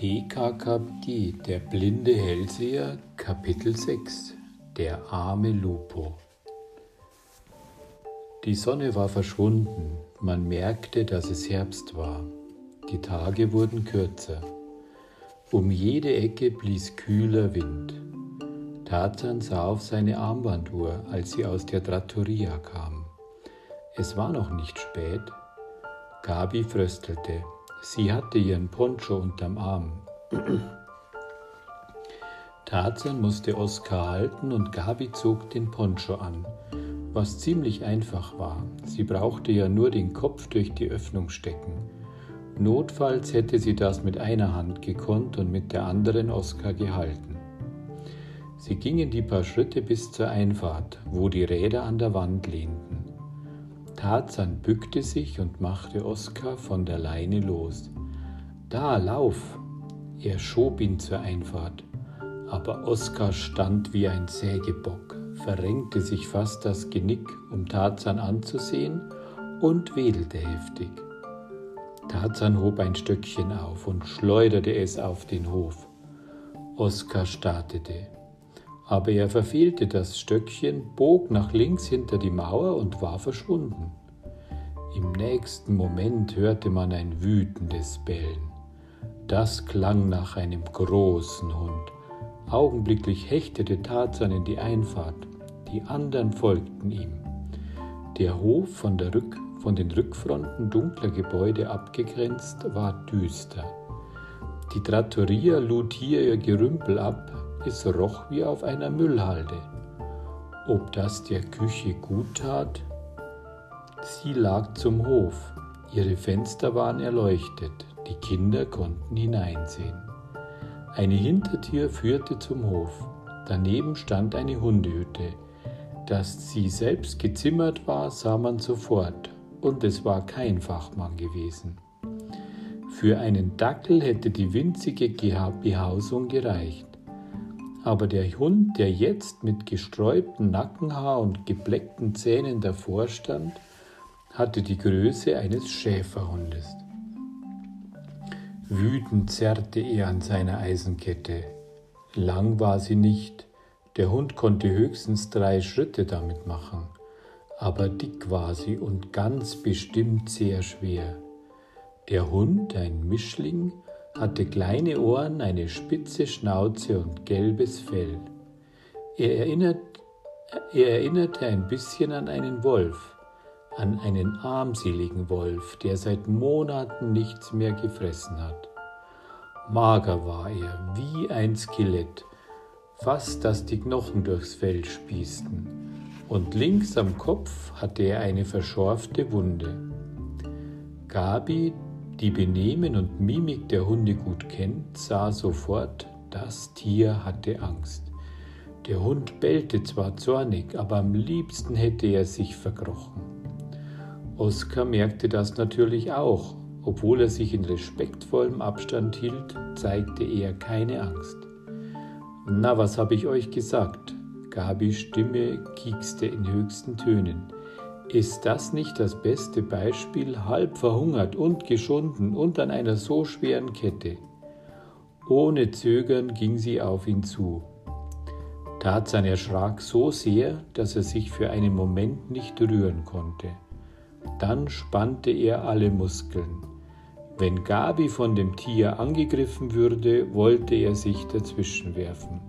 TKKG Der blinde Hellseher Kapitel 6 Der arme Lupo Die Sonne war verschwunden, man merkte, dass es Herbst war. Die Tage wurden kürzer. Um jede Ecke blies kühler Wind. Tarzan sah auf seine Armbanduhr, als sie aus der Trattoria kam. Es war noch nicht spät. Gabi fröstelte. Sie hatte ihren Poncho unterm Arm. Tarzan musste Oskar halten und Gabi zog den Poncho an, was ziemlich einfach war. Sie brauchte ja nur den Kopf durch die Öffnung stecken. Notfalls hätte sie das mit einer Hand gekonnt und mit der anderen Oskar gehalten. Sie gingen die paar Schritte bis zur Einfahrt, wo die Räder an der Wand lehnten. Tarzan bückte sich und machte Oskar von der Leine los. Da, lauf! Er schob ihn zur Einfahrt, aber Oskar stand wie ein Sägebock, verrenkte sich fast das Genick, um Tarzan anzusehen, und wedelte heftig. Tarzan hob ein Stöckchen auf und schleuderte es auf den Hof. Oskar startete aber er verfehlte das Stöckchen, bog nach links hinter die Mauer und war verschwunden. Im nächsten Moment hörte man ein wütendes Bellen. Das klang nach einem großen Hund. Augenblicklich hechtete Tarzan in die Einfahrt. Die anderen folgten ihm. Der Hof von, der Rück, von den Rückfronten dunkler Gebäude abgegrenzt war düster. Die Trattoria lud hier ihr Gerümpel ab, es roch wie auf einer Müllhalde. Ob das der Küche gut tat? Sie lag zum Hof, ihre Fenster waren erleuchtet, die Kinder konnten hineinsehen. Eine Hintertür führte zum Hof, daneben stand eine Hundehütte. Dass sie selbst gezimmert war, sah man sofort, und es war kein Fachmann gewesen. Für einen Dackel hätte die winzige Behausung gereicht. Aber der Hund, der jetzt mit gesträubtem Nackenhaar und gebleckten Zähnen davor stand, hatte die Größe eines Schäferhundes. Wütend zerrte er an seiner Eisenkette. Lang war sie nicht, der Hund konnte höchstens drei Schritte damit machen, aber dick war sie und ganz bestimmt sehr schwer. Der Hund, ein Mischling, hatte kleine Ohren, eine spitze Schnauze und gelbes Fell. Er, erinnert, er erinnerte ein bisschen an einen Wolf, an einen armseligen Wolf, der seit Monaten nichts mehr gefressen hat. Mager war er, wie ein Skelett, fast dass die Knochen durchs Fell spießten, und links am Kopf hatte er eine verschorfte Wunde. Gabi, die Benehmen und Mimik der Hunde gut kennt, sah sofort, das Tier hatte Angst. Der Hund bellte zwar zornig, aber am liebsten hätte er sich verkrochen. Oskar merkte das natürlich auch. Obwohl er sich in respektvollem Abstand hielt, zeigte er keine Angst. Na, was habe ich euch gesagt? Gabis Stimme kiekste in höchsten Tönen. Ist das nicht das beste Beispiel, halb verhungert und geschunden und an einer so schweren Kette? Ohne Zögern ging sie auf ihn zu. Tarzan erschrak so sehr, dass er sich für einen Moment nicht rühren konnte. Dann spannte er alle Muskeln. Wenn Gabi von dem Tier angegriffen würde, wollte er sich dazwischenwerfen.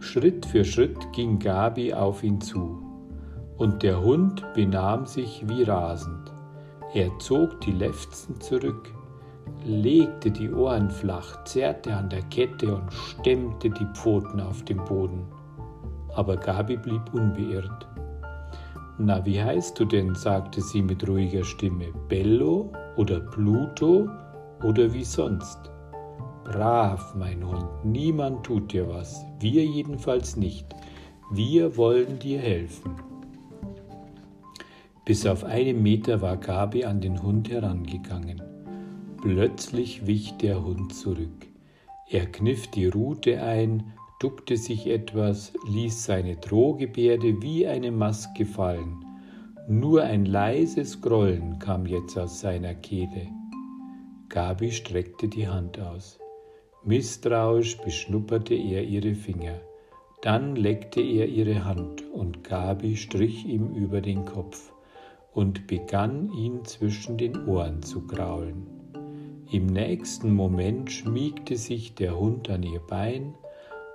Schritt für Schritt ging Gabi auf ihn zu. Und der Hund benahm sich wie rasend. Er zog die Lefzen zurück, legte die Ohren flach, zerrte an der Kette und stemmte die Pfoten auf den Boden. Aber Gabi blieb unbeirrt. Na, wie heißt du denn? sagte sie mit ruhiger Stimme. Bello oder Pluto oder wie sonst? Brav, mein Hund, niemand tut dir was, wir jedenfalls nicht. Wir wollen dir helfen. Bis auf einen Meter war Gabi an den Hund herangegangen. Plötzlich wich der Hund zurück. Er kniff die Rute ein, duckte sich etwas, ließ seine Drohgebärde wie eine Maske fallen. Nur ein leises Grollen kam jetzt aus seiner Kehle. Gabi streckte die Hand aus. Misstrauisch beschnupperte er ihre Finger. Dann leckte er ihre Hand und Gabi strich ihm über den Kopf und begann ihn zwischen den Ohren zu kraulen. Im nächsten Moment schmiegte sich der Hund an ihr Bein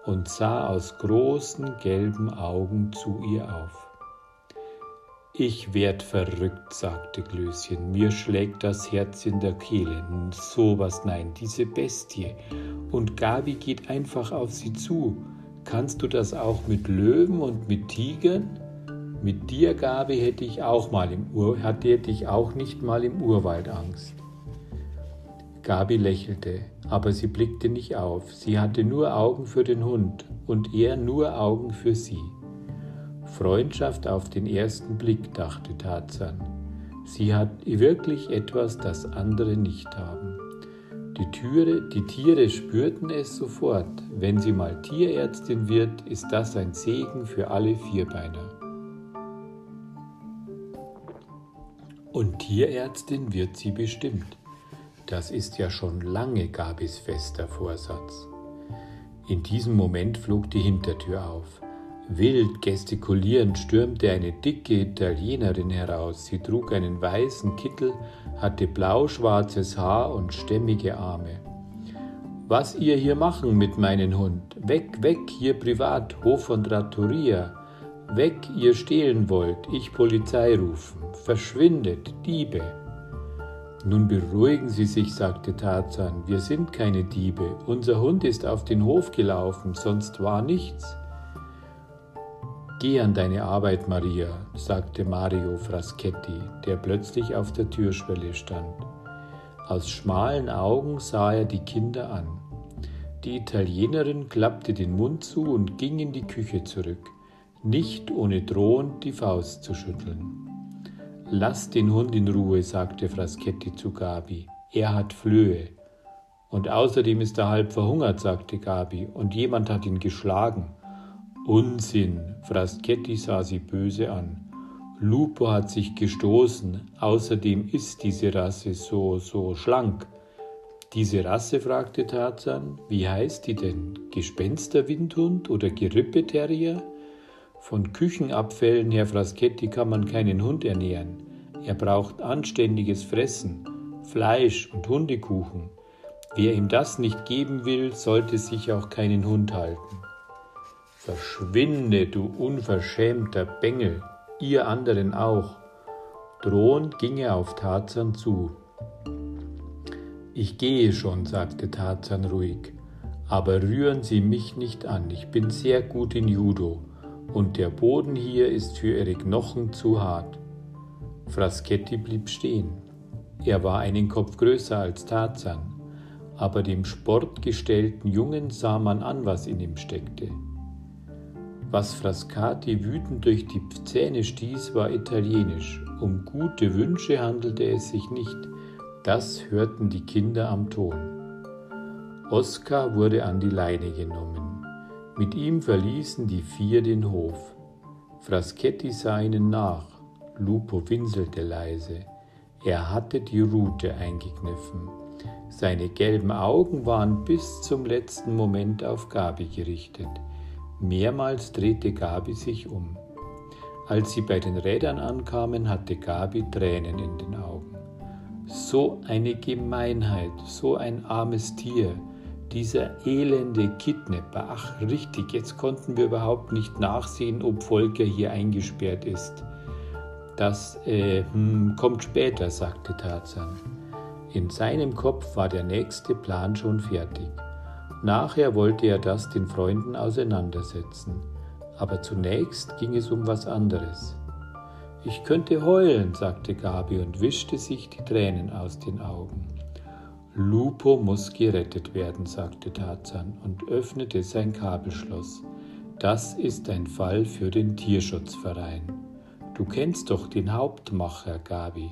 und sah aus großen gelben Augen zu ihr auf. Ich werd verrückt, sagte Glöschen, mir schlägt das Herz in der Kehle. Sowas nein, diese Bestie. Und Gabi geht einfach auf sie zu. Kannst du das auch mit Löwen und mit Tigern? Mit dir, Gabi, hätte ich auch mal im Ur hatte ich auch nicht mal im Urwald Angst. Gabi lächelte, aber sie blickte nicht auf. Sie hatte nur Augen für den Hund und er nur Augen für sie. Freundschaft auf den ersten Blick, dachte Tarzan. Sie hat wirklich etwas, das andere nicht haben. Die, Türe, die Tiere spürten es sofort. Wenn sie mal Tierärztin wird, ist das ein Segen für alle Vierbeiner. Und Tierärztin wird sie bestimmt. Das ist ja schon lange Gabis fester Vorsatz. In diesem Moment flog die Hintertür auf. Wild gestikulierend stürmte eine dicke Italienerin heraus. Sie trug einen weißen Kittel, hatte blau-schwarzes Haar und stämmige Arme. Was ihr hier machen mit meinem Hund? Weg, weg, hier privat, Hof von Trattoria. Weg, ihr stehlen wollt, ich Polizei rufen. Verschwindet, Diebe. Nun beruhigen Sie sich, sagte Tarzan, wir sind keine Diebe. Unser Hund ist auf den Hof gelaufen, sonst war nichts. Geh an deine Arbeit, Maria, sagte Mario Fraschetti, der plötzlich auf der Türschwelle stand. Aus schmalen Augen sah er die Kinder an. Die Italienerin klappte den Mund zu und ging in die Küche zurück, nicht ohne drohend die Faust zu schütteln. Lass den Hund in Ruhe, sagte Fraschetti zu Gabi. Er hat Flöhe. Und außerdem ist er halb verhungert, sagte Gabi, und jemand hat ihn geschlagen. Unsinn, Fraschetti sah sie böse an. Lupo hat sich gestoßen, außerdem ist diese Rasse so, so schlank. Diese Rasse, fragte Tarzan, wie heißt die denn? Gespensterwindhund oder Gerippeterrier? Von Küchenabfällen, Herr Fraschetti, kann man keinen Hund ernähren. Er braucht anständiges Fressen, Fleisch und Hundekuchen. Wer ihm das nicht geben will, sollte sich auch keinen Hund halten. Verschwinde, du unverschämter Bengel, ihr anderen auch. Drohend ging er auf Tarzan zu. Ich gehe schon, sagte Tarzan ruhig, aber rühren Sie mich nicht an, ich bin sehr gut in Judo und der Boden hier ist für Ihre Knochen zu hart. Fraschetti blieb stehen. Er war einen Kopf größer als Tarzan, aber dem sportgestellten Jungen sah man an, was in ihm steckte. Was Frascati wütend durch die Zähne stieß, war italienisch. Um gute Wünsche handelte es sich nicht. Das hörten die Kinder am Ton. Oskar wurde an die Leine genommen. Mit ihm verließen die vier den Hof. Fraschetti sah ihnen nach. Lupo winselte leise. Er hatte die Rute eingekniffen. Seine gelben Augen waren bis zum letzten Moment auf Gabi gerichtet. Mehrmals drehte Gabi sich um. Als sie bei den Rädern ankamen, hatte Gabi Tränen in den Augen. So eine Gemeinheit, so ein armes Tier, dieser elende Kidnapper. Ach, richtig, jetzt konnten wir überhaupt nicht nachsehen, ob Volker hier eingesperrt ist. Das äh, hm, kommt später, sagte Tarzan. In seinem Kopf war der nächste Plan schon fertig. Nachher wollte er das den Freunden auseinandersetzen, aber zunächst ging es um was anderes. Ich könnte heulen, sagte Gabi und wischte sich die Tränen aus den Augen. Lupo muss gerettet werden, sagte Tarzan und öffnete sein Kabelschloss. Das ist ein Fall für den Tierschutzverein. Du kennst doch den Hauptmacher, Gabi.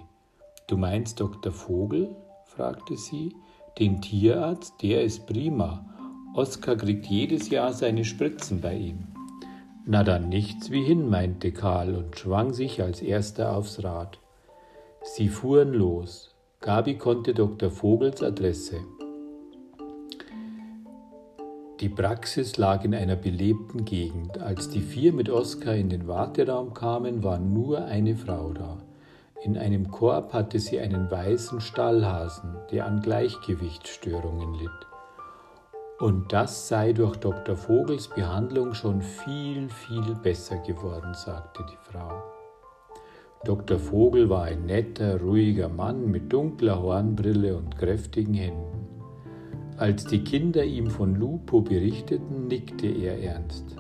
Du meinst Dr. Vogel? fragte sie. Den Tierarzt, der ist prima Oskar kriegt jedes Jahr seine Spritzen bei ihm. Na dann nichts wie hin, meinte Karl und schwang sich als erster aufs Rad. Sie fuhren los. Gabi konnte Dr. Vogels Adresse. Die Praxis lag in einer belebten Gegend. Als die vier mit Oskar in den Warteraum kamen, war nur eine Frau da. In einem Korb hatte sie einen weißen Stallhasen, der an Gleichgewichtsstörungen litt. Und das sei durch Dr. Vogels Behandlung schon viel, viel besser geworden, sagte die Frau. Dr. Vogel war ein netter, ruhiger Mann mit dunkler Hornbrille und kräftigen Händen. Als die Kinder ihm von Lupo berichteten, nickte er ernst.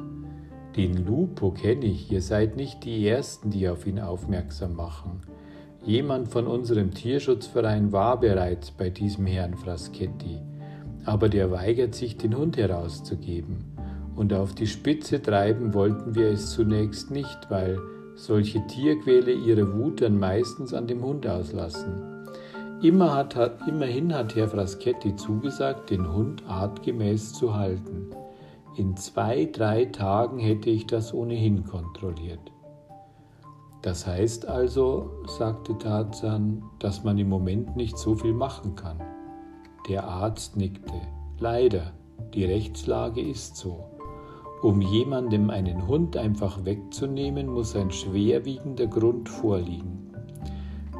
Den Lupo kenne ich, ihr seid nicht die Ersten, die auf ihn aufmerksam machen. Jemand von unserem Tierschutzverein war bereits bei diesem Herrn Fraschetti, aber der weigert sich, den Hund herauszugeben. Und auf die Spitze treiben wollten wir es zunächst nicht, weil solche Tierquäle ihre Wut dann meistens an dem Hund auslassen. Immer hat, immerhin hat Herr Fraschetti zugesagt, den Hund artgemäß zu halten. In zwei, drei Tagen hätte ich das ohnehin kontrolliert. Das heißt also, sagte Tarzan, dass man im Moment nicht so viel machen kann. Der Arzt nickte. Leider, die Rechtslage ist so. Um jemandem einen Hund einfach wegzunehmen, muss ein schwerwiegender Grund vorliegen.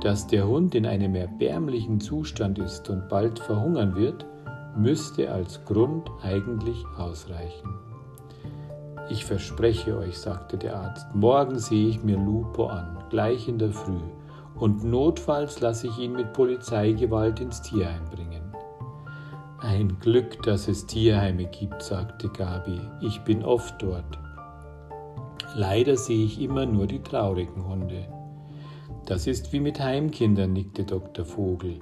Dass der Hund in einem erbärmlichen Zustand ist und bald verhungern wird, müsste als Grund eigentlich ausreichen. Ich verspreche euch, sagte der Arzt, morgen sehe ich mir Lupo an, gleich in der Früh, und notfalls lasse ich ihn mit Polizeigewalt ins Tierheim bringen. Ein Glück, dass es Tierheime gibt, sagte Gabi, ich bin oft dort. Leider sehe ich immer nur die traurigen Hunde. Das ist wie mit Heimkindern, nickte Dr. Vogel.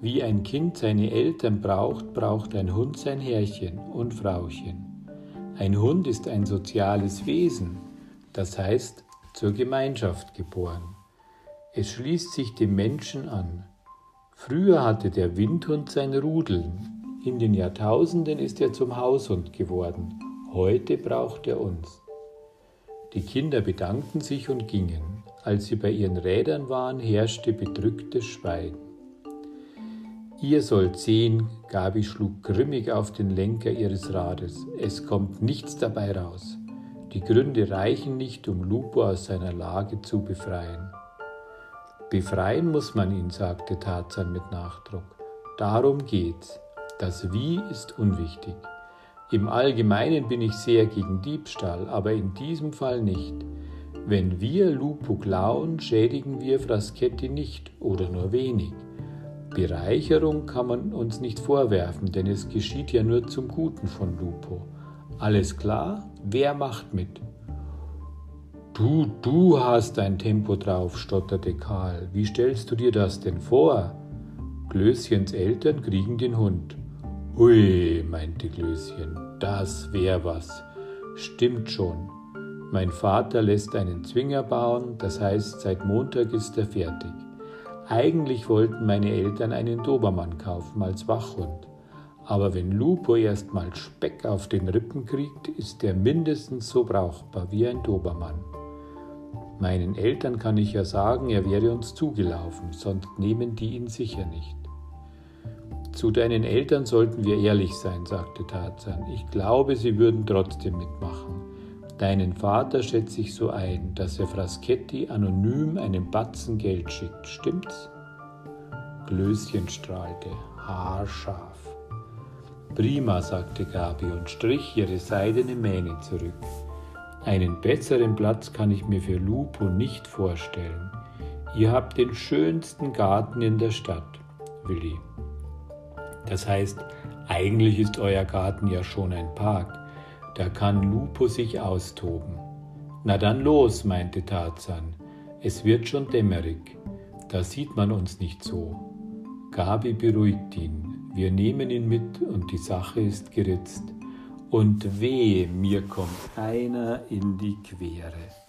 Wie ein Kind seine Eltern braucht, braucht ein Hund sein Herrchen und Frauchen. Ein Hund ist ein soziales Wesen, das heißt zur Gemeinschaft geboren. Es schließt sich dem Menschen an. Früher hatte der Windhund sein Rudel. In den Jahrtausenden ist er zum Haushund geworden. Heute braucht er uns. Die Kinder bedankten sich und gingen. Als sie bei ihren Rädern waren, herrschte bedrücktes Schweigen. Ihr sollt sehen, Gabi schlug grimmig auf den Lenker ihres Rades. Es kommt nichts dabei raus. Die Gründe reichen nicht, um Lupo aus seiner Lage zu befreien. Befreien muss man ihn, sagte Tarzan mit Nachdruck. Darum geht's. Das Wie ist unwichtig. Im Allgemeinen bin ich sehr gegen Diebstahl, aber in diesem Fall nicht. Wenn wir Lupo klauen, schädigen wir Fraschetti nicht oder nur wenig. Bereicherung kann man uns nicht vorwerfen, denn es geschieht ja nur zum Guten von Lupo. Alles klar? Wer macht mit? Du, du hast ein Tempo drauf, stotterte Karl. Wie stellst du dir das denn vor? Glöschens Eltern kriegen den Hund. Ui, meinte Glöschen, das wär was. Stimmt schon. Mein Vater lässt einen Zwinger bauen, das heißt, seit Montag ist er fertig. Eigentlich wollten meine Eltern einen Dobermann kaufen als Wachhund. Aber wenn Lupo erst mal Speck auf den Rippen kriegt, ist er mindestens so brauchbar wie ein Dobermann. Meinen Eltern kann ich ja sagen, er wäre uns zugelaufen, sonst nehmen die ihn sicher nicht. Zu deinen Eltern sollten wir ehrlich sein, sagte Tarzan. Ich glaube, sie würden trotzdem mitmachen. Deinen Vater schätze ich so ein, dass er Fraschetti anonym einen Batzen Geld schickt, stimmt's? Glöschen strahlte, haarscharf. Prima, sagte Gabi und strich ihre seidene Mähne zurück. Einen besseren Platz kann ich mir für Lupo nicht vorstellen. Ihr habt den schönsten Garten in der Stadt, Willi. Das heißt, eigentlich ist euer Garten ja schon ein Park. Da kann Lupo sich austoben. Na dann los, meinte Tarzan. Es wird schon dämmerig. Da sieht man uns nicht so. Gabi beruhigt ihn. Wir nehmen ihn mit und die Sache ist geritzt. Und weh, mir kommt einer in die Quere.